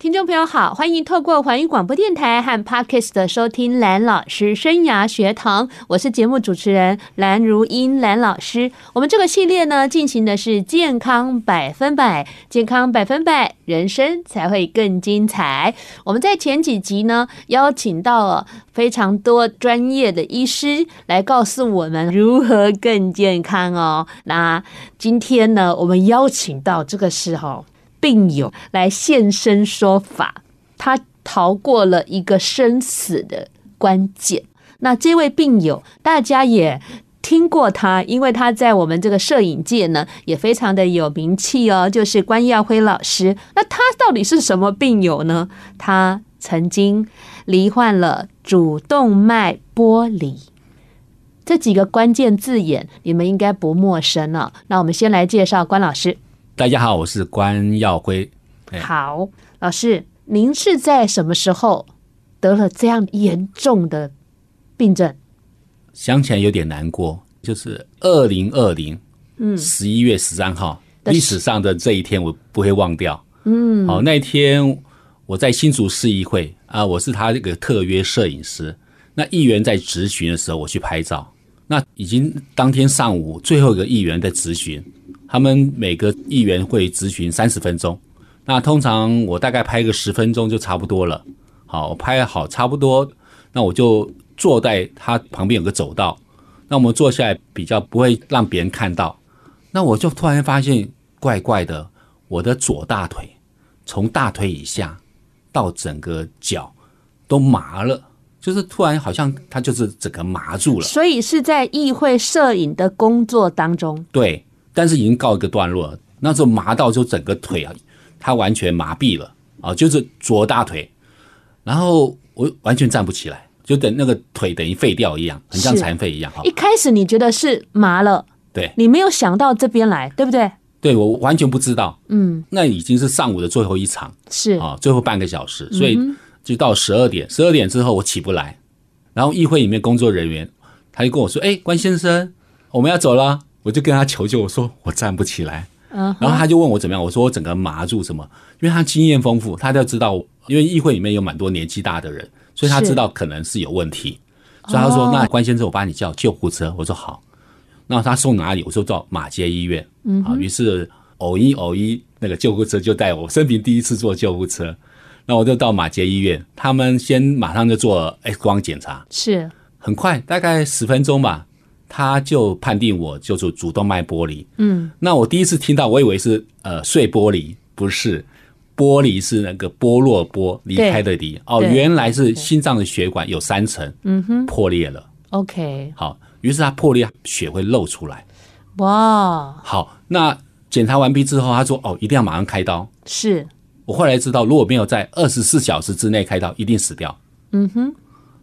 听众朋友好，欢迎透过环宇广播电台和 Podcast 的收听蓝老师生涯学堂，我是节目主持人蓝如英蓝老师。我们这个系列呢，进行的是健康百分百，健康百分百，人生才会更精彩。我们在前几集呢，邀请到了非常多专业的医师来告诉我们如何更健康哦。那今天呢，我们邀请到这个时候。病友来现身说法，他逃过了一个生死的关键。那这位病友，大家也听过他，因为他在我们这个摄影界呢也非常的有名气哦，就是关耀辉老师。那他到底是什么病友呢？他曾经罹患了主动脉剥离，这几个关键字眼你们应该不陌生了。那我们先来介绍关老师。大家好，我是关耀辉。好，老师，您是在什么时候得了这样严重的病症？想起来有点难过，就是二零二零，嗯，十一月十三号，历史上的这一天我不会忘掉。嗯，好，那一天我在新竹市议会啊，我是他这个特约摄影师。那议员在质询的时候，我去拍照。那已经当天上午最后一个议员在质询。他们每个议员会咨询三十分钟，那通常我大概拍个十分钟就差不多了。好，我拍好差不多，那我就坐在他旁边有个走道，那我们坐下来比较不会让别人看到。那我就突然发现怪怪的，我的左大腿从大腿以下到整个脚都麻了，就是突然好像他就是整个麻住了。所以是在议会摄影的工作当中。对。但是已经告一个段落了，那时候麻到就整个腿啊，它完全麻痹了啊，就是左大腿，然后我完全站不起来，就等那个腿等于废掉一样，很像残废一样。一开始你觉得是麻了，对，你没有想到这边来，对不对？对，我完全不知道，嗯，那已经是上午的最后一场，是。啊，最后半个小时，所以就到十二点，十二点之后我起不来，然后议会里面工作人员他就跟我说：“哎，关先生，我们要走了。”我就跟他求救，我说我站不起来，然后他就问我怎么样，我说我整个麻住什么，因为他经验丰富，他就知道，因为议会里面有蛮多年纪大的人，所以他知道可能是有问题，所以他说那关先生，我帮你叫救护车，我说好，那他送哪里？我说到马街医院，啊，于是偶一偶一那个救护车就带我，生平第一次坐救护车，那我就到马街医院，他们先马上就做 X 光检查，是。很快，大概十分钟吧。他就判定我就是主动脉剥离，嗯，那我第一次听到，我以为是呃碎玻璃，不是，玻璃是那个剥落剥离开的离，哦，原来是心脏的血管有三层，嗯哼，破裂了，OK，好，于是他破裂，血会漏出来，哇，好，那检查完毕之后，他说哦，一定要马上开刀，是。我后来知道，如果没有在二十四小时之内开刀，一定死掉，嗯哼，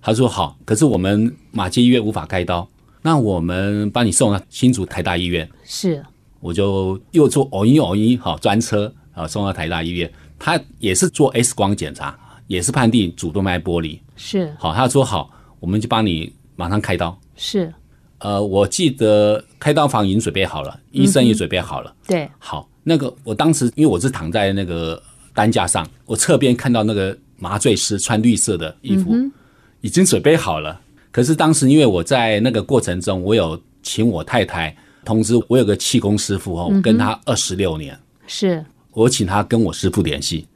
他说好，可是我们马偕医院无法开刀。那我们帮你送到新竹台大医院，是，我就又坐偶一偶一好专车啊送到台大医院，他也是做 X 光检查，也是判定主动脉剥离，是，好，他说好，我们就帮你马上开刀，是，呃，我记得开刀房已经准备好了，医生也准备好了，嗯、对，好，那个我当时因为我是躺在那个担架上，我侧边看到那个麻醉师穿绿色的衣服，嗯、已经准备好了。可是当时因为我在那个过程中，我有请我太太通知我有个气功师傅哦，跟他二十六年，是我请他跟我师傅联系，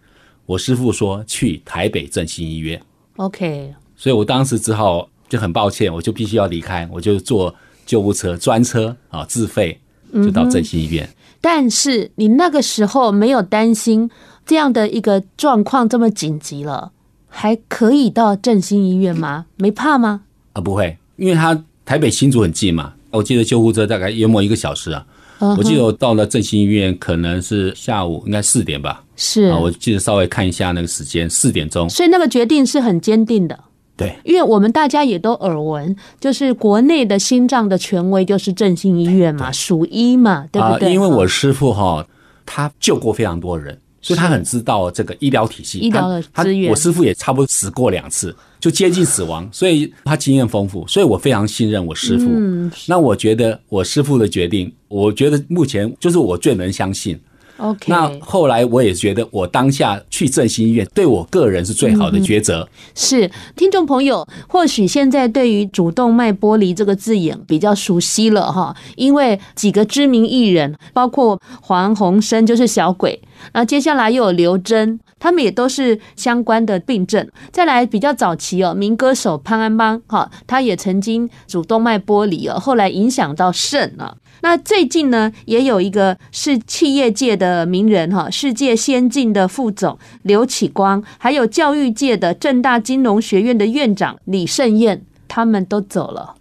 我师傅说去台北振兴医院，OK，所以我当时只好就很抱歉，我就必须要离开，我就坐救护车专车啊，自费就到振兴医院。但是你那个时候没有担心这样的一个状况这么紧急了，还可以到振兴医院吗？没怕吗？啊，不会，因为他台北新竹很近嘛。我记得救护车大概约莫一个小时啊。Uh. 我记得我到了振兴医院，可能是下午应该四点吧。是啊，我记得稍微看一下那个时间，四点钟。所以那个决定是很坚定的。对，因为我们大家也都耳闻，就是国内的心脏的权威就是振兴医院嘛，数一嘛，对不对？啊，因为我师傅哈，他救过非常多人，所以他很知道这个医疗体系，医疗的资源。我师傅也差不多死过两次，就接近死亡，所以他经验丰富，所以我非常信任我师傅。嗯，那我觉得我师傅的决定，我觉得目前就是我最能相信。OK，那后来我也觉得，我当下去振兴医院，对我个人是最好的抉择。嗯。是听众朋友，或许现在对于主动脉剥离这个字眼比较熟悉了哈，因为几个知名艺人，包括黄鸿升就是小鬼，然后接下来又有刘真，他们也都是相关的病症。再来比较早期哦，民歌手潘安邦哈，他也曾经主动脉剥离哦，后来影响到肾了。那最近呢，也有一个是企业界的名人哈，世界先进的副总刘启光，还有教育界的正大金融学院的院长李盛燕，他们都走了。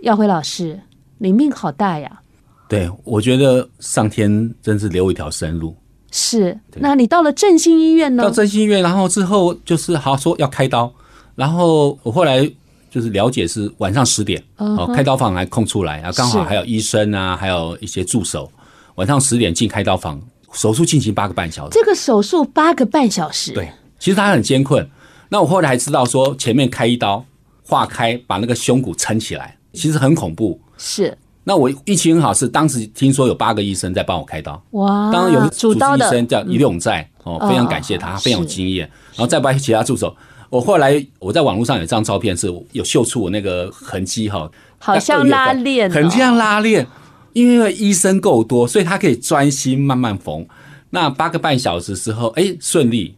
耀辉老师，你命好大呀！对，我觉得上天真是留一条生路。是，那你到了振兴医院呢？到振兴医院，然后之后就是好说要开刀，然后我后来。就是了解是晚上十点哦，开刀房还空出来啊，刚好还有医生啊，还有一些助手。晚上十点进开刀房，手术进行八个半小时。这个手术八个半小时，对，其实他很艰困。那我后来还知道说，前面开一刀化开，把那个胸骨撑起来，其实很恐怖。是。那我运气很好，是当时听说有八个医生在帮我开刀。哇！当然有主治医生叫李永在哦，非常感谢他，非常有经验。然后再把其他助手。我后来我在网络上有张照片，是有秀出我那个痕迹哈，好像拉链，很像拉链。因为医生够多，所以他可以专心慢慢缝。那八个半小时之后，哎，顺利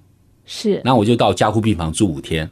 是。然后我就到加护病房住五天。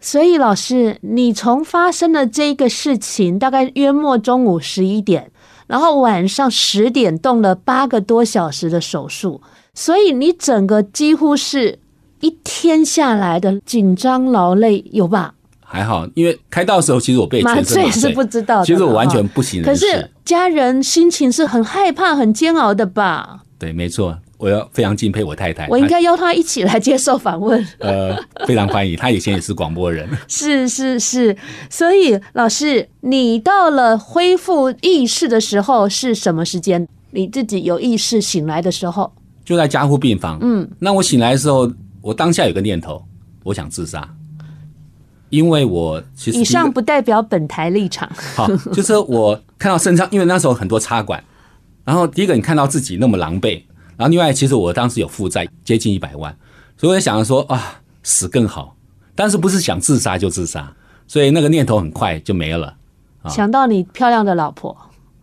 所以老师，你从发生了这个事情，大概约莫中午十一点，然后晚上十点动了八个多小时的手术，所以你整个几乎是。一天下来的紧张劳累有吧？还好，因为开刀的时候，其实我被麻醉，是不知道的。其实我完全不省人。可是家人心情是很害怕、很煎熬的吧？对，没错，我要非常敬佩我太太。我应该邀她一起来接受访问。呃，非常欢迎，她以前也是广播人。是是是，所以老师，你到了恢复意识的时候是什么时间？你自己有意识醒来的时候，就在加护病房。嗯，那我醒来的时候。我当下有个念头，我想自杀，因为我其实以上不代表本台立场。好，就是我看到身上，因为那时候很多插管，然后第一个你看到自己那么狼狈，然后另外其实我当时有负债接近一百万，所以我想说啊，死更好，但是不是想自杀就自杀，所以那个念头很快就没了。想到你漂亮的老婆，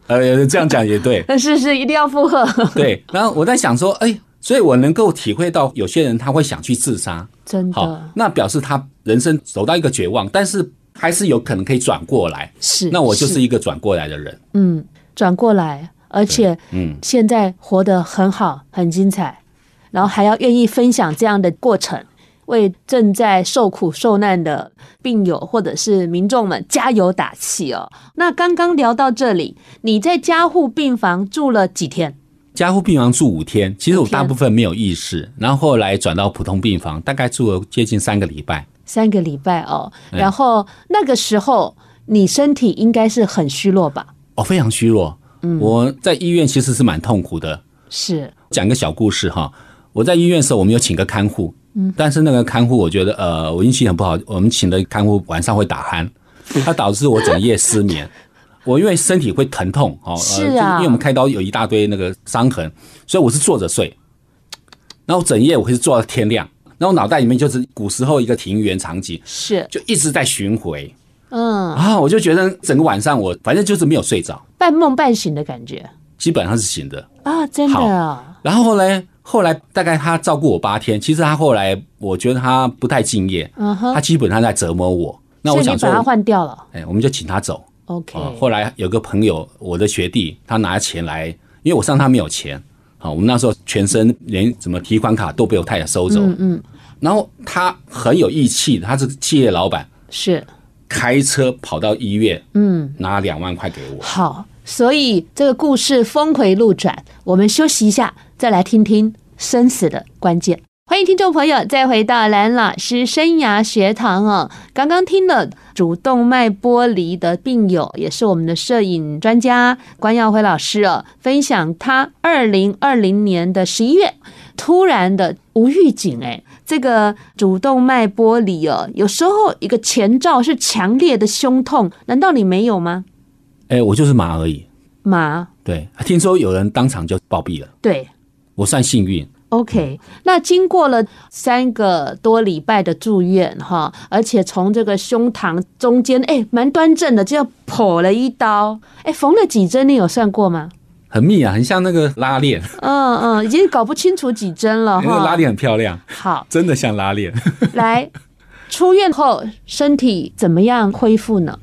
呃，这样讲也对，但 是是，一定要附和。对，然后我在想说，哎。所以我能够体会到，有些人他会想去自杀，真的。好，那表示他人生走到一个绝望，但是还是有可能可以转过来。是，那我就是一个转过来的人。嗯，转过来，而且嗯，现在活得很好，很精彩，然后还要愿意分享这样的过程，为正在受苦受难的病友或者是民众们加油打气哦。那刚刚聊到这里，你在加护病房住了几天？加护病房住五天，其实我大部分没有意识，然后后来转到普通病房，大概住了接近三个礼拜。三个礼拜哦，然后那个时候你身体应该是很虚弱吧？哦，非常虚弱。嗯，我在医院其实是蛮痛苦的。是，讲一个小故事哈。我在医院的时候，我们有请个看护，嗯，但是那个看护我觉得呃，我运气很不好，我们请的看护晚上会打鼾，它导致我整夜失眠。我因为身体会疼痛，哦，是啊，因为我们开刀有一大堆那个伤痕，所以我是坐着睡，然后整夜我会是坐到天亮，然后脑袋里面就是古时候一个庭园场景，是。就一直在巡回，嗯。啊，我就觉得整个晚上我反正就是没有睡着，半梦半醒的感觉，基本上是醒的。啊，真的。啊。然后后来后来大概他照顾我八天，其实他后来我觉得他不太敬业，嗯哼，他基本上在折磨我，那我想说把他换掉了，哎，我们就请他走。OK，后来有个朋友，我的学弟，他拿钱来，因为我上他没有钱，好，我们那时候全身连什么提款卡都被我太太收走，嗯，然后他很有义气，他是企业老板，是。开车跑到医院，嗯，拿两万块给我。好，所以这个故事峰回路转，我们休息一下，再来听听生死的关键。欢迎听众朋友再回到蓝老师生涯学堂哦。刚刚听了主动脉剥离的病友，也是我们的摄影专家关耀辉老师哦，分享他二零二零年的十一月突然的无预警，哎，这个主动脉剥离哦，有时候一个前兆是强烈的胸痛，难道你没有吗？哎，我就是麻而已。麻？对，听说有人当场就暴毙了。对，我算幸运。OK，那经过了三个多礼拜的住院哈，而且从这个胸膛中间，哎，蛮端正的，就要剖了一刀，哎，缝了几针？你有算过吗？很密啊，很像那个拉链。嗯嗯，已经搞不清楚几针了哈。那个拉链很漂亮，好，真的像拉链。来，出院后身体怎么样恢复呢？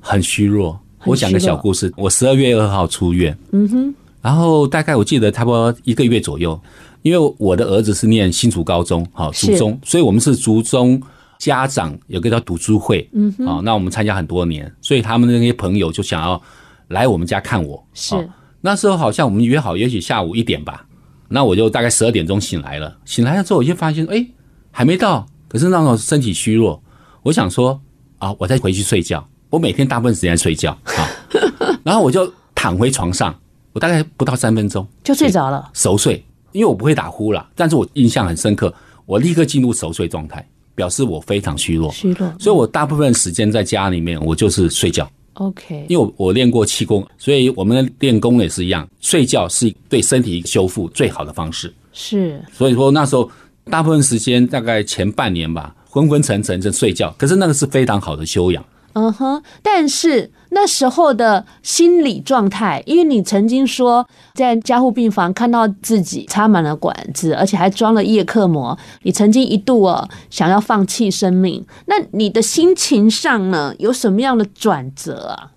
很虚弱。我讲个小故事，我十二月二号出院，嗯哼，然后大概我记得差不多一个月左右。因为我的儿子是念新竹高中，好，竹中，所以我们是竹中家长有个叫读书会，嗯，好，那我们参加很多年，所以他们那些朋友就想要来我们家看我，是。那时候好像我们约好，也许下午一点吧，那我就大概十二点钟醒来了，醒来了之后我就发现，哎，还没到，可是那种身体虚弱，我想说啊，我再回去睡觉，我每天大部分时间睡觉，啊，然后我就躺回床上，我大概不到三分钟就睡着了，熟睡。因为我不会打呼啦，但是我印象很深刻，我立刻进入熟睡状态，表示我非常虚弱，虚弱，所以我大部分时间在家里面，我就是睡觉。OK，因为我我练过气功，所以我们的练功也是一样，睡觉是对身体修复最好的方式。是，所以说那时候大部分时间大概前半年吧，昏昏沉沉在睡觉，可是那个是非常好的修养。嗯哼，但是那时候的心理状态，因为你曾经说在加护病房看到自己插满了管子，而且还装了叶克膜，你曾经一度哦想要放弃生命。那你的心情上呢，有什么样的转折啊？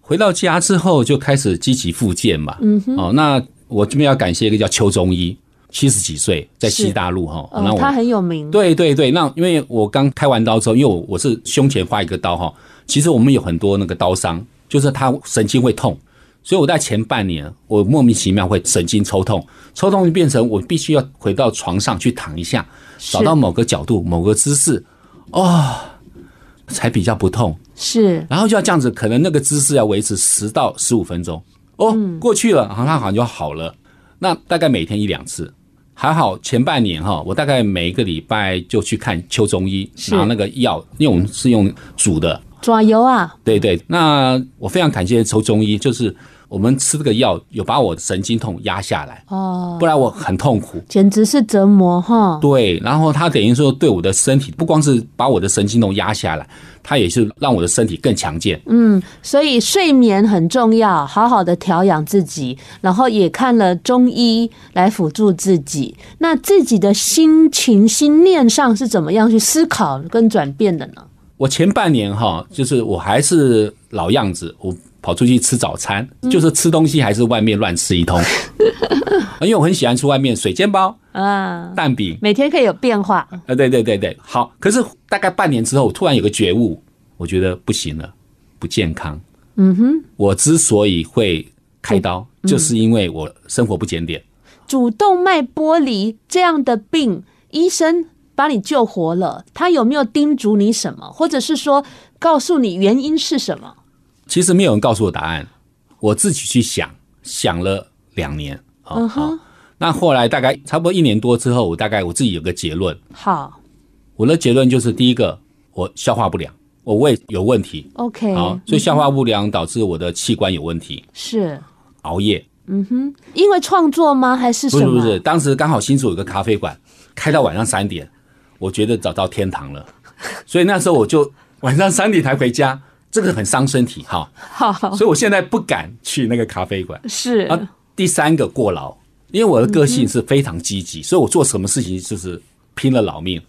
回到家之后就开始积极复健嘛。嗯哼，哦，那我这边要感谢一个叫邱中医，七十几岁在西大陆哈，哦，他很有名。对对对，那因为我刚开完刀之后，因为我我是胸前划一个刀哈。其实我们有很多那个刀伤，就是他神经会痛，所以我在前半年我莫名其妙会神经抽痛，抽痛就变成我必须要回到床上去躺一下，找到某个角度、某个姿势，哦，才比较不痛。是，然后就要这样子，可能那个姿势要维持十到十五分钟。哦，过去了，好像好像就好了。那大概每天一两次，还好前半年哈，我大概每一个礼拜就去看邱中医，拿那个药，因为我们是用煮的。抓油啊！对对，那我非常感谢邱中医，就是我们吃这个药有把我的神经痛压下来哦，不然我很痛苦，简直是折磨哈。对，然后他等于说对我的身体不光是把我的神经痛压下来，他也是让我的身体更强健。嗯，所以睡眠很重要，好好的调养自己，然后也看了中医来辅助自己。那自己的心情、心念上是怎么样去思考跟转变的呢？我前半年哈，就是我还是老样子，我跑出去吃早餐，就是吃东西还是外面乱吃一通，因为我很喜欢吃外面水煎包啊、蛋饼，每天可以有变化。啊，对对对对，好。可是大概半年之后，我突然有个觉悟，我觉得不行了，不健康。嗯哼，我之所以会开刀，就是因为我生活不检点。主动脉剥离这样的病，医生。把你救活了，他有没有叮嘱你什么，或者是说告诉你原因是什么？其实没有人告诉我答案，我自己去想，想了两年。嗯哼，那后来大概差不多一年多之后，我大概我自己有个结论。好，我的结论就是第一个，我消化不良，我胃有问题。OK，好，所以消化不良导致我的器官有问题。是熬夜。嗯哼，因为创作吗？还是什么？不是不是，当时刚好新竹有个咖啡馆，开到晚上三点。我觉得找到天堂了，所以那时候我就晚上三点才回家，这个很伤身体哈。好，所以我现在不敢去那个咖啡馆。是啊，第三个过劳，因为我的个性是非常积极，所以我做什么事情就是拼了老命。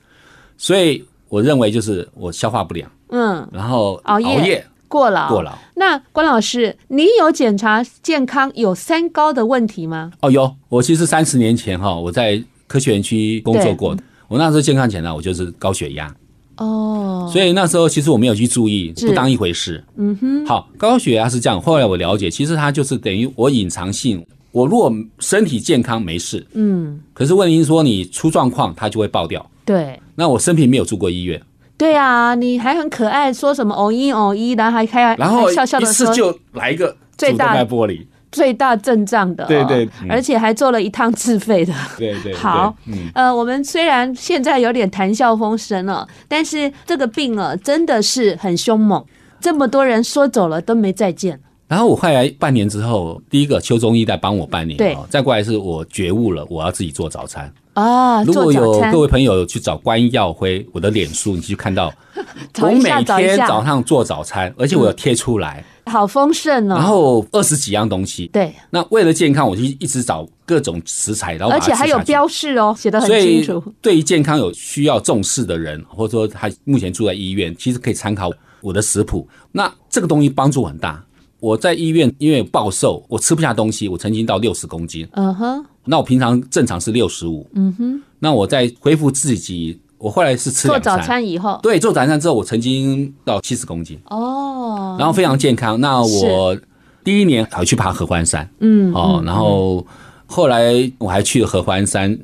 所以我认为就是我消化不良，嗯，然后熬夜、熬夜过劳、过劳。那关老师，你有检查健康有三高的问题吗？哦，有。我其实三十年前哈，我在科学园区工作过。我那时候健康检查，我就是高血压哦，所以那时候其实我没有去注意，不当一回事。嗯哼，好，高血压是这样。后来我了解，其实它就是等于我隐藏性。我如果身体健康没事，嗯，可是问题是说你出状况，它就会爆掉。对，那我生平没有住过医院。对啊，你还很可爱，说什么偶一偶一，然后还开，然后一次就来一个主动脉剥离。最大阵仗的、哦，对对，嗯、而且还做了一趟自费的，对对。好，嗯、呃，我们虽然现在有点谈笑风生了，但是这个病啊，真的是很凶猛，这么多人说走了都没再见。然后我后来半年之后，第一个邱中医在帮我半年，对，再过来是我觉悟了，我要自己做早餐啊。如果有各位朋友去找关耀辉，我的脸书，你去看到 我每天早上做早餐，而且我有贴出来。好丰盛哦！然后二十几样东西，对。那为了健康，我就一直找各种食材，然后而且还有标示哦，写得很清楚。对于健康有需要重视的人，或者说他目前住在医院，其实可以参考我的食谱。那这个东西帮助很大。我在医院因为暴瘦，我吃不下东西，我曾经到六十公斤。嗯哼。那我平常正常是六十五。嗯哼。那我在恢复自己。我后来是吃，做早餐以后，对，做早餐之后，我曾经到七十公斤哦，然后非常健康。那我第一年还去爬合欢山，嗯，哦，然后后来我还去了合欢山，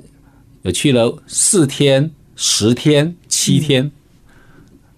有去了四天、十天、七天，嗯、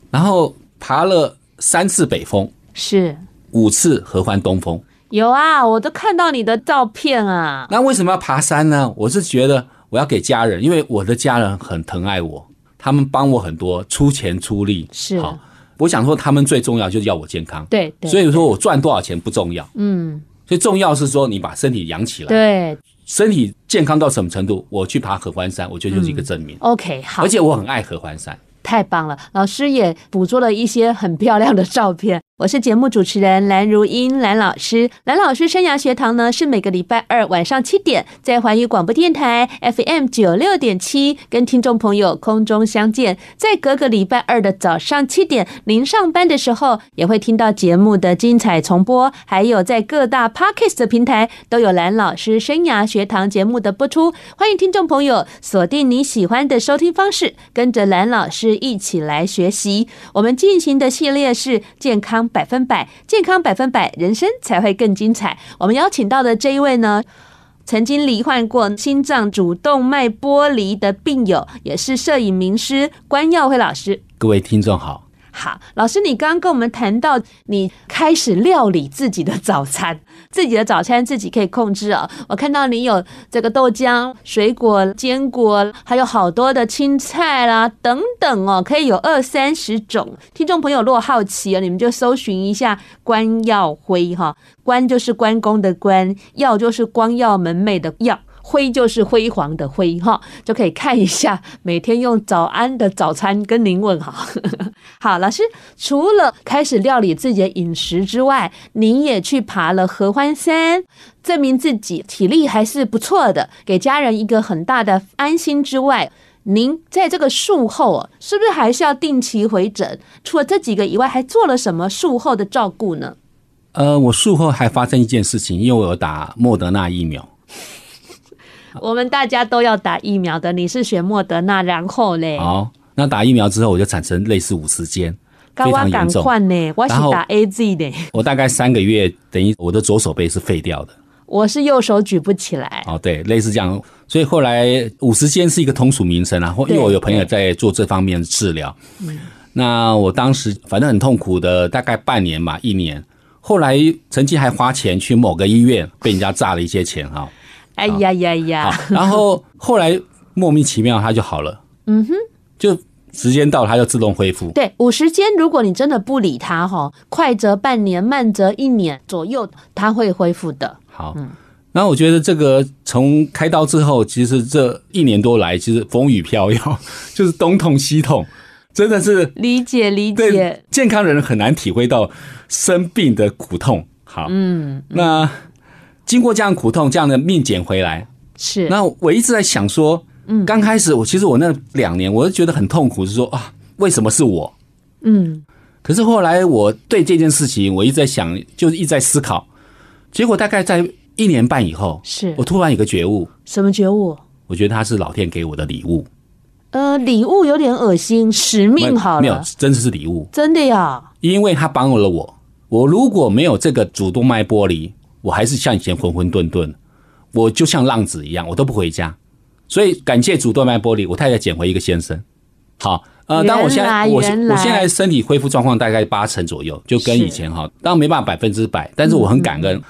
然后爬了三次北峰，是五次合欢东峰。有啊，我都看到你的照片啊。那为什么要爬山呢？我是觉得我要给家人，因为我的家人很疼爱我。他们帮我很多，出钱出力是好。我想说，他们最重要就是要我健康。对，对，所以说我赚多少钱不重要。嗯，所以重要是说你把身体养起来。对，身体健康到什么程度，我去爬合欢山，我觉得就是一个证明。嗯、OK，好。而且我很爱合欢山。太棒了，老师也捕捉了一些很漂亮的照片。我是节目主持人蓝如英，蓝老师。蓝老师生涯学堂呢，是每个礼拜二晚上七点，在环宇广播电台 FM 九六点七，跟听众朋友空中相见。在隔个礼拜二的早上七点，您上班的时候也会听到节目的精彩重播。还有在各大 Podcast 的平台都有蓝老师生涯学堂节目的播出。欢迎听众朋友锁定你喜欢的收听方式，跟着蓝老师一起来学习。我们进行的系列是健康百分百，健康百分百，人生才会更精彩。我们邀请到的这一位呢，曾经罹患过心脏主动脉剥离的病友，也是摄影名师关耀辉老师。各位听众好。好，老师，你刚刚跟我们谈到，你开始料理自己的早餐，自己的早餐自己可以控制啊。我看到你有这个豆浆、水果、坚果，还有好多的青菜啦等等哦，可以有二三十种。听众朋友如果好奇啊，你们就搜寻一下关耀辉哈，关就是关公的关，耀就是光耀门楣的耀。辉就是辉煌的辉哈，就可以看一下，每天用早安的早餐跟您问好。好，老师，除了开始料理自己的饮食之外，您也去爬了合欢山，证明自己体力还是不错的，给家人一个很大的安心之外，您在这个术后啊，是不是还是要定期回诊？除了这几个以外，还做了什么术后的照顾呢？呃，我术后还发生一件事情，因为我有打莫德纳疫苗。我们大家都要打疫苗的，你是选莫德纳，然后嘞？好，那打疫苗之后，我就产生类似五十肩，非常严重呢。我是打 AZ 的，我大概三个月，等于我的左手背是废掉的。我是右手举不起来。哦，对，类似这样。所以后来五十肩是一个通俗名称啊，因为我有朋友在做这方面的治疗。那我当时反正很痛苦的，大概半年吧，一年。后来曾经还花钱去某个医院，被人家诈了一些钱哈。哎呀呀呀！然后后来莫名其妙它就好了，嗯哼，就时间到了它就自动恢复。对，五十间如果你真的不理它哈，快则半年，慢则一年左右，它会恢复的。好，嗯，然后我觉得这个从开刀之后，其实这一年多来，其实风雨飘摇，就是东痛西痛，真的是理解理解。健康人很难体会到生病的苦痛。好，嗯，那。经过这样苦痛，这样的命捡回来，是。那我一直在想说，嗯，刚开始我其实我那两年，我就觉得很痛苦，是说啊，为什么是我？嗯。可是后来我对这件事情，我一直在想，就是一直在思考。结果大概在一年半以后，是我突然有个觉悟。什么觉悟？我觉得他是老天给我的礼物。呃，礼物有点恶心，使命好了。没有，真的是礼物，真的呀。因为他帮了我，我如果没有这个主动脉剥离。我还是像以前浑浑沌沌，我就像浪子一样，我都不回家。所以感谢主动脉玻璃，我太太捡回一个先生。好，呃，当我现在我我现在身体恢复状况大概八成左右，就跟以前哈，当然没办法百分之百，但是我很感恩，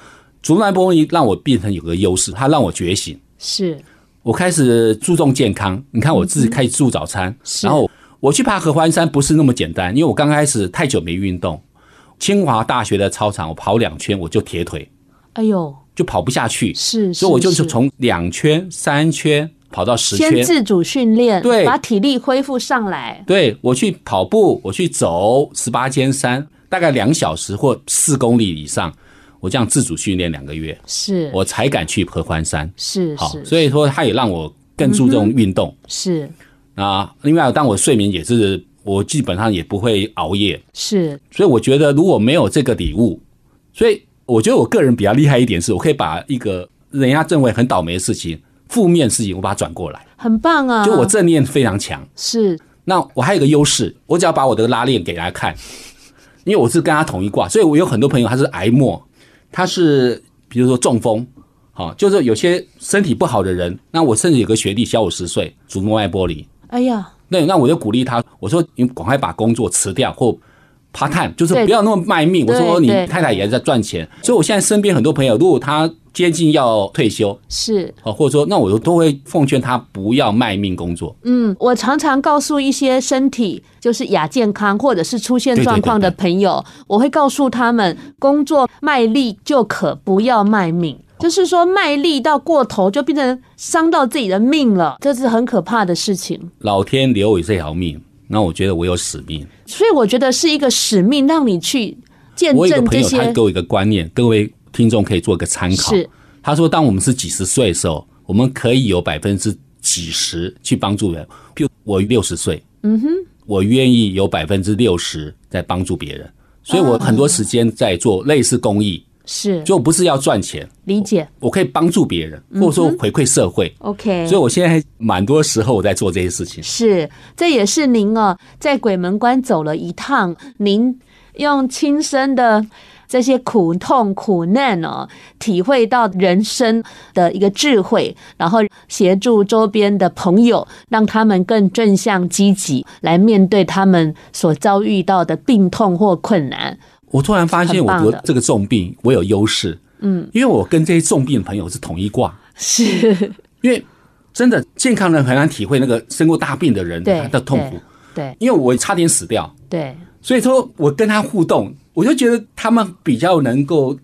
主动脉剥离让我变成有个优势，它让我觉醒，是我开始注重健康。你看我自己开始做早餐，嗯、然后我去爬合欢山不是那么简单，因为我刚开始太久没运动。清华大学的操场，我跑两圈我就铁腿，哎呦，就跑不下去。是，所以我就是从两圈、三圈跑到十圈，先自主训练，对，把体力恢复上来。对，我去跑步，我去走十八间山，大概两小时或四公里以上，我这样自主训练两个月，是我才敢去合欢山。是，好，所以说他也让我更注重运动。嗯、是啊，另外，当我睡眠也是。我基本上也不会熬夜，是，所以我觉得如果没有这个礼物，所以我觉得我个人比较厉害一点是，我可以把一个人家认为很倒霉的事情、负面事情，我把它转过来，很棒啊！就我正念非常强，是。那我还有一个优势，我只要把我的拉链给大家看，因为我是跟他同一卦，所以我有很多朋友他是癌末，他是比如说中风，好，就是有些身体不好的人，那我甚至有个学弟小我十岁，主动脉剥离，哎呀。那，那我就鼓励他，我说你赶快把工作辞掉或 part time，就是不要那么卖命。我说你太太也在赚钱，所以我现在身边很多朋友，如果他接近要退休，是哦，或者说那我都会奉劝他不要卖命工作。嗯，我常常告诉一些身体就是亚健康或者是出现状况的朋友，我会告诉他们，工作卖力就可不要卖命。就是说，卖力到过头就变成伤到自己的命了，这是很可怕的事情。老天留我这条命，那我觉得我有使命，所以我觉得是一个使命，让你去见证这些。我有一个朋友，他给我一个观念，各位听众可以做一个参考。是，他说，当我们是几十岁的时候，我们可以有百分之几十去帮助人。譬如我六十岁，嗯哼，我愿意有百分之六十在帮助别人，所以我很多时间在做类似公益。是，就不是要赚钱，理解我，我可以帮助别人，或者说回馈社会。嗯、OK，所以我现在蛮多时候我在做这些事情。是，这也是您哦，在鬼门关走了一趟，您用亲身的这些苦痛苦难哦，体会到人生的一个智慧，然后协助周边的朋友，让他们更正向积极来面对他们所遭遇到的病痛或困难。我突然发现，我得这个重病，我有优势。嗯，因为我跟这些重病的朋友是同一卦。是，因为真的健康人很难体会那个生过大病的人他的痛苦。对，因为我差点死掉。对，所以说我跟他互动，我就觉得他们比较能够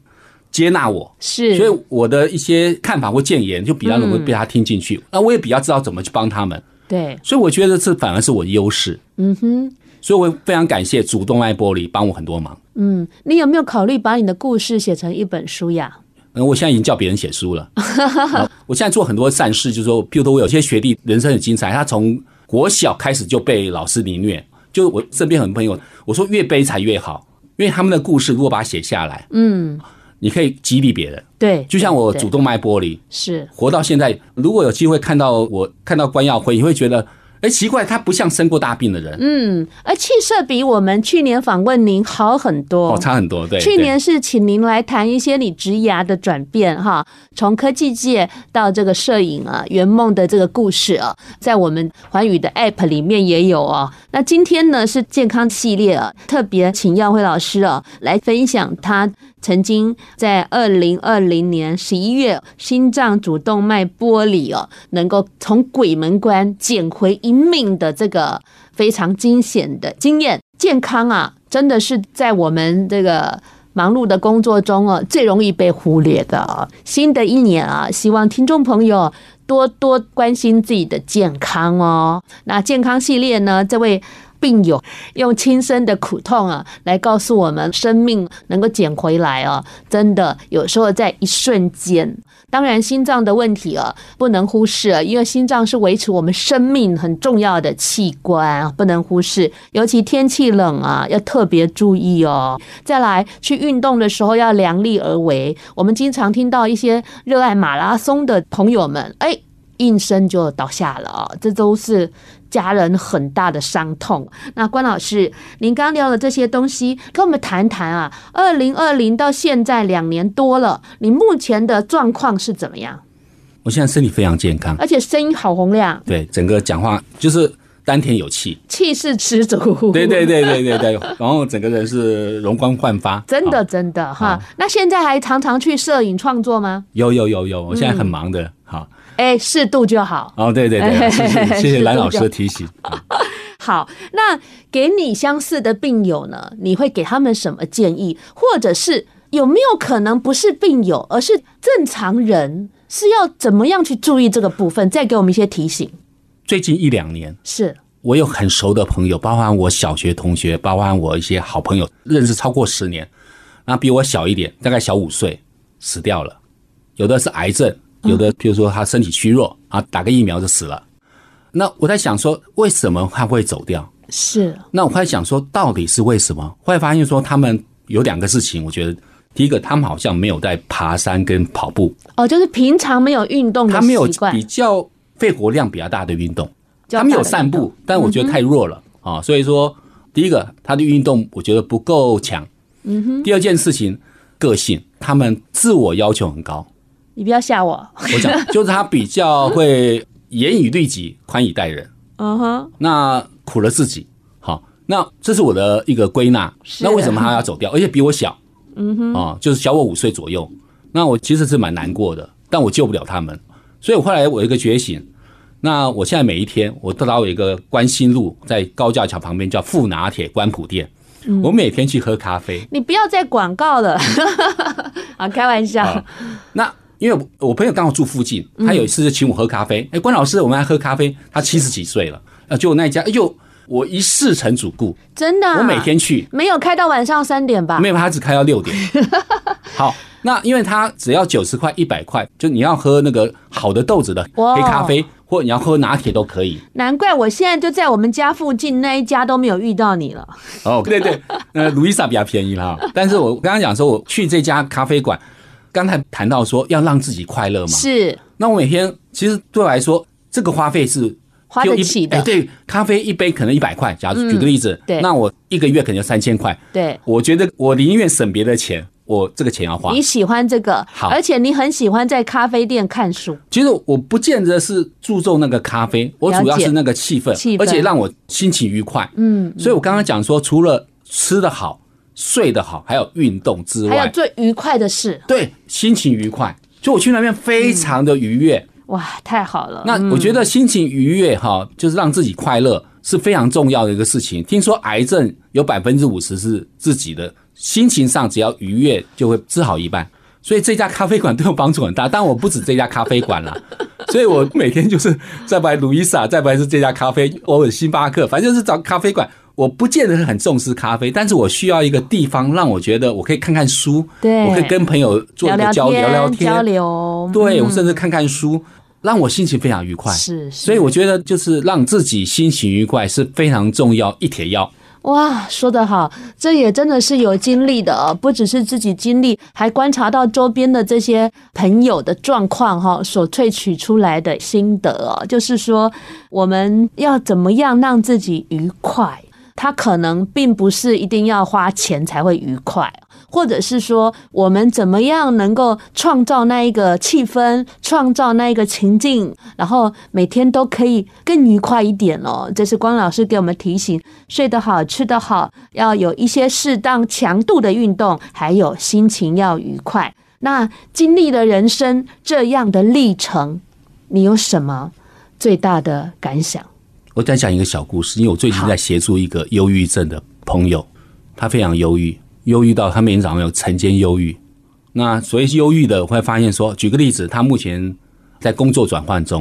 接纳我。是，所以我的一些看法或建言就比较容易被他听进去。那我也比较知道怎么去帮他们。对，所以我觉得这反而是我的优势。嗯哼。所以，我非常感谢主动脉玻璃帮我很多忙。嗯，你有没有考虑把你的故事写成一本书呀？嗯，我现在已经叫别人写书了。我现在做很多善事，就是说，譬如说我有些学弟人生很精彩，他从国小开始就被老师凌虐。就我身边很多朋友，我说越悲惨越好，因为他们的故事如果把它写下来，嗯，你可以激励别人。对，就像我主动脉玻璃，是活到现在，如果有机会看到我看到关耀辉，你会觉得。哎，奇怪，他不像生过大病的人。嗯，而气色比我们去年访问您好很多，哦，差很多。对，去年是请您来谈一些你职涯的转变，哈，从科技界到这个摄影啊，圆梦的这个故事啊，在我们环宇的 App 里面也有啊。那今天呢是健康系列啊，特别请耀辉老师啊来分享他。曾经在二零二零年十一月，心脏主动脉剥离哦，能够从鬼门关捡回一命的这个非常惊险的经验。健康啊，真的是在我们这个忙碌的工作中哦，最容易被忽略的。新的一年啊，希望听众朋友多多关心自己的健康哦。那健康系列呢，这位。病友用亲身的苦痛啊，来告诉我们生命能够捡回来啊，真的有时候在一瞬间。当然，心脏的问题啊，不能忽视啊，因为心脏是维持我们生命很重要的器官，不能忽视。尤其天气冷啊，要特别注意哦。再来，去运动的时候要量力而为。我们经常听到一些热爱马拉松的朋友们，哎，应声就倒下了啊，这都是。家人很大的伤痛。那关老师，您刚聊了这些东西，跟我们谈谈啊。二零二零到现在两年多了，你目前的状况是怎么样？我现在身体非常健康，而且声音好洪亮。对，整个讲话就是丹田有气，气势十足。对对对对对对，然后整个人是容光焕发。真的真的哈。那现在还常常去摄影创作吗？有有有有，我现在很忙的。好，哎，适度就好。哦，对对对，谢谢 谢谢蓝老师的提醒。好，那给你相似的病友呢，你会给他们什么建议？或者是有没有可能不是病友，而是正常人，是要怎么样去注意这个部分？再给我们一些提醒。最近一两年，是我有很熟的朋友，包含我小学同学，包含我一些好朋友，认识超过十年，那比我小一点，大概小五岁，死掉了。有的是癌症，有的比如说他身体虚弱啊，打个疫苗就死了。那我在想说，为什么他会走掉？是。那我开始想说，到底是为什么？后来发现说，他们有两个事情，我觉得第一个，他们好像没有在爬山跟跑步。哦，就是平常没有运动的，他没有比较。肺活量比较大的运动，他们有散步，但我觉得太弱了啊。所以说，第一个他的运动我觉得不够强。嗯哼。第二件事情，个性，他们自我要求很高。你不要吓我。我讲 就是他比较会严以律己，宽以待人。嗯哼。那苦了自己。好，那这是我的一个归纳。那为什么他要走掉？而且比我小。嗯哼。啊，就是小我五岁左右。那我其实是蛮难过的，但我救不了他们。所以，我后来我有一个觉醒。那我现在每一天，我到达有一个关心路，在高架桥旁边叫富拿铁关埔店。我每天去喝咖啡。你不要再广告了，啊，开玩笑。那因为我朋友刚好住附近，他有一次就请我喝咖啡。哎，关老师，我们来喝咖啡。他七十几岁了，啊，就那一家，哎呦，我一试成主顾，真的。我每天去，没有开到晚上三点吧？没有，他只开到六点。好。那因为他只要九十块、一百块，就你要喝那个好的豆子的黑咖啡，或你要喝拿铁都可以。难怪我现在就在我们家附近那一家都没有遇到你了。哦，对对，呃，路易莎比较便宜啦。但是我刚刚讲说，我去这家咖啡馆，刚才谈到说要让自己快乐嘛。是。那我每天其实对我来说，这个花费是花得起的。哎，对，咖啡一杯可能一百块，假如举个例子，对，那我一个月可能就三千块。对，我觉得我宁愿省别的钱。我这个钱要花。你喜欢这个，好，而且你很喜欢在咖啡店看书。其实我不见得是注重那个咖啡，我主要是那个气氛，气氛，而且让我心情愉快。嗯，所以我刚刚讲说，除了吃的好、睡得好，还有运动之外，还有最愉快的事。对，心情愉快，就我去那边非常的愉悦。哇，太好了！那我觉得心情愉悦哈，就是让自己快乐是非常重要的一个事情。听说癌症有百分之五十是自己的。心情上只要愉悦，就会治好一半。所以这家咖啡馆对我帮助很大。但我不止这家咖啡馆了，所以我每天就是在买路易莎，再不是这家咖啡，偶尔星巴克，反正就是找咖啡馆。我不见得很重视咖啡，但是我需要一个地方让我觉得我可以看看书，对，我可以跟朋友做一个交流，聊聊天，交流。对，我甚至看看书，让我心情非常愉快。是，所以我觉得就是让自己心情愉快是非常重要一帖药。哇，说得好，这也真的是有经历的哦，不只是自己经历，还观察到周边的这些朋友的状况哈，所萃取出来的心得哦，就是说我们要怎么样让自己愉快，它可能并不是一定要花钱才会愉快。或者是说，我们怎么样能够创造那一个气氛，创造那一个情境，然后每天都可以更愉快一点哦。这是关老师给我们提醒：睡得好，吃得好，要有一些适当强度的运动，还有心情要愉快。那经历了人生这样的历程，你有什么最大的感想？我再讲一个小故事，因为我最近在协助一个忧郁症的朋友，他非常忧郁。忧郁到他每天早上有晨间忧郁，那所谓忧郁的，会发现说，举个例子，他目前在工作转换中，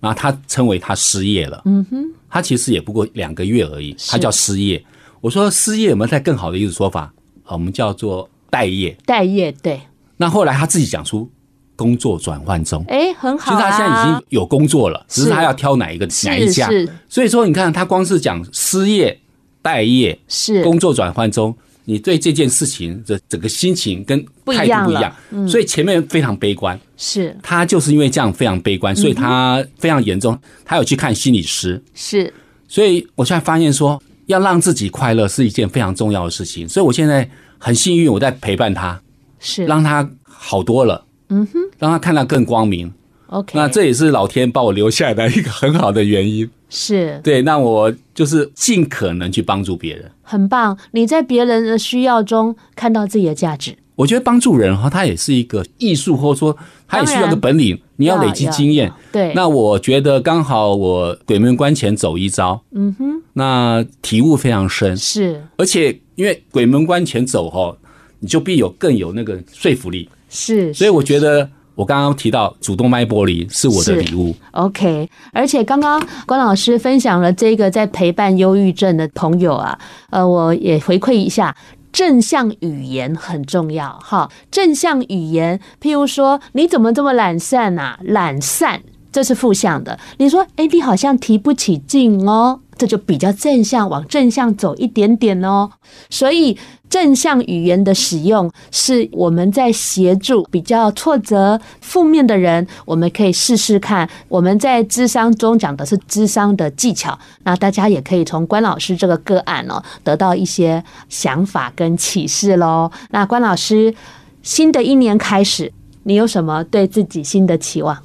然后他称为他失业了。嗯哼，他其实也不过两个月而已，他叫失业。我说失业有没有再更好的一种说法？我们叫做待业。待业，对。那后来他自己讲出工作转换中，哎，很好。其实他现在已经有工作了，只是他要挑哪一个哪一家。所以说，你看他光是讲失业、待业是工作转换中。你对这件事情的整个心情跟态度不一样，所以前面非常悲观。是他就是因为这样非常悲观，所以他非常严重，他有去看心理师。是，所以我现在发现说，要让自己快乐是一件非常重要的事情。所以我现在很幸运，我在陪伴他，是让他好多了。嗯哼，让他看到更光明。OK，那这也是老天把我留下来的一个很好的原因。是对，那我就是尽可能去帮助别人，很棒。你在别人的需要中看到自己的价值。我觉得帮助人哈，他也是一个艺术，或者说他也需要个本领，你要累积经验。对，那我觉得刚好我鬼门关前走一遭，嗯哼，那体悟非常深，是，而且因为鬼门关前走哈，你就必有更有那个说服力，是，所以我觉得我刚刚提到主动脉剥离是我的礼物。OK，而且刚刚关老师分享了这个在陪伴忧郁症的朋友啊，呃，我也回馈一下。正向语言很重要，哈，正向语言，譬如说，你怎么这么懒散呐？懒散，这是负向的。你说，哎，你好像提不起劲哦，这就比较正向，往正向走一点点哦。所以。正向语言的使用是我们在协助比较挫折、负面的人，我们可以试试看。我们在智商中讲的是智商的技巧，那大家也可以从关老师这个个案哦，得到一些想法跟启示喽。那关老师，新的一年开始，你有什么对自己新的期望？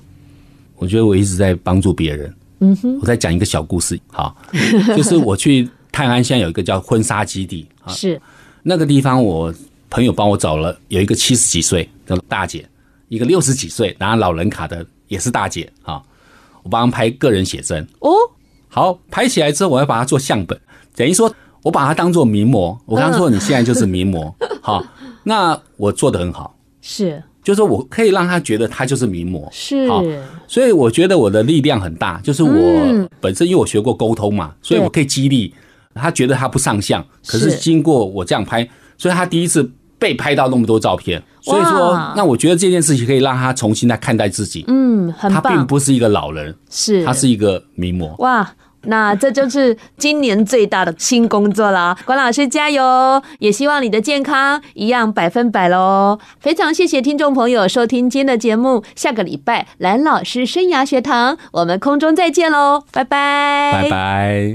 我觉得我一直在帮助别人。嗯哼，我再讲一个小故事，好，就是我去泰安，现在有一个叫婚纱基地，是。那个地方，我朋友帮我找了有一个七十几岁的大姐，一个六十几岁拿老人卡的也是大姐啊，我帮她拍个人写真。哦。好，拍起来之后，我要把它做相本，等于说我把它当做名模。我刚刚说你现在就是名模，好，那我做的很好，是，就是说我可以让他觉得他就是名模，是，所以我觉得我的力量很大，就是我本身因为我学过沟通嘛，所以我可以激励。他觉得他不上相，可是经过我这样拍，所以他第一次被拍到那么多照片，所以说，那我觉得这件事情可以让他重新来看待自己。嗯，很棒。他并不是一个老人，是，他是一个名模。哇，那这就是今年最大的新工作啦。关老师加油，也希望你的健康一样百分百喽。非常谢谢听众朋友收听今天的节目，下个礼拜蓝老师生涯学堂，我们空中再见喽，拜拜，拜拜。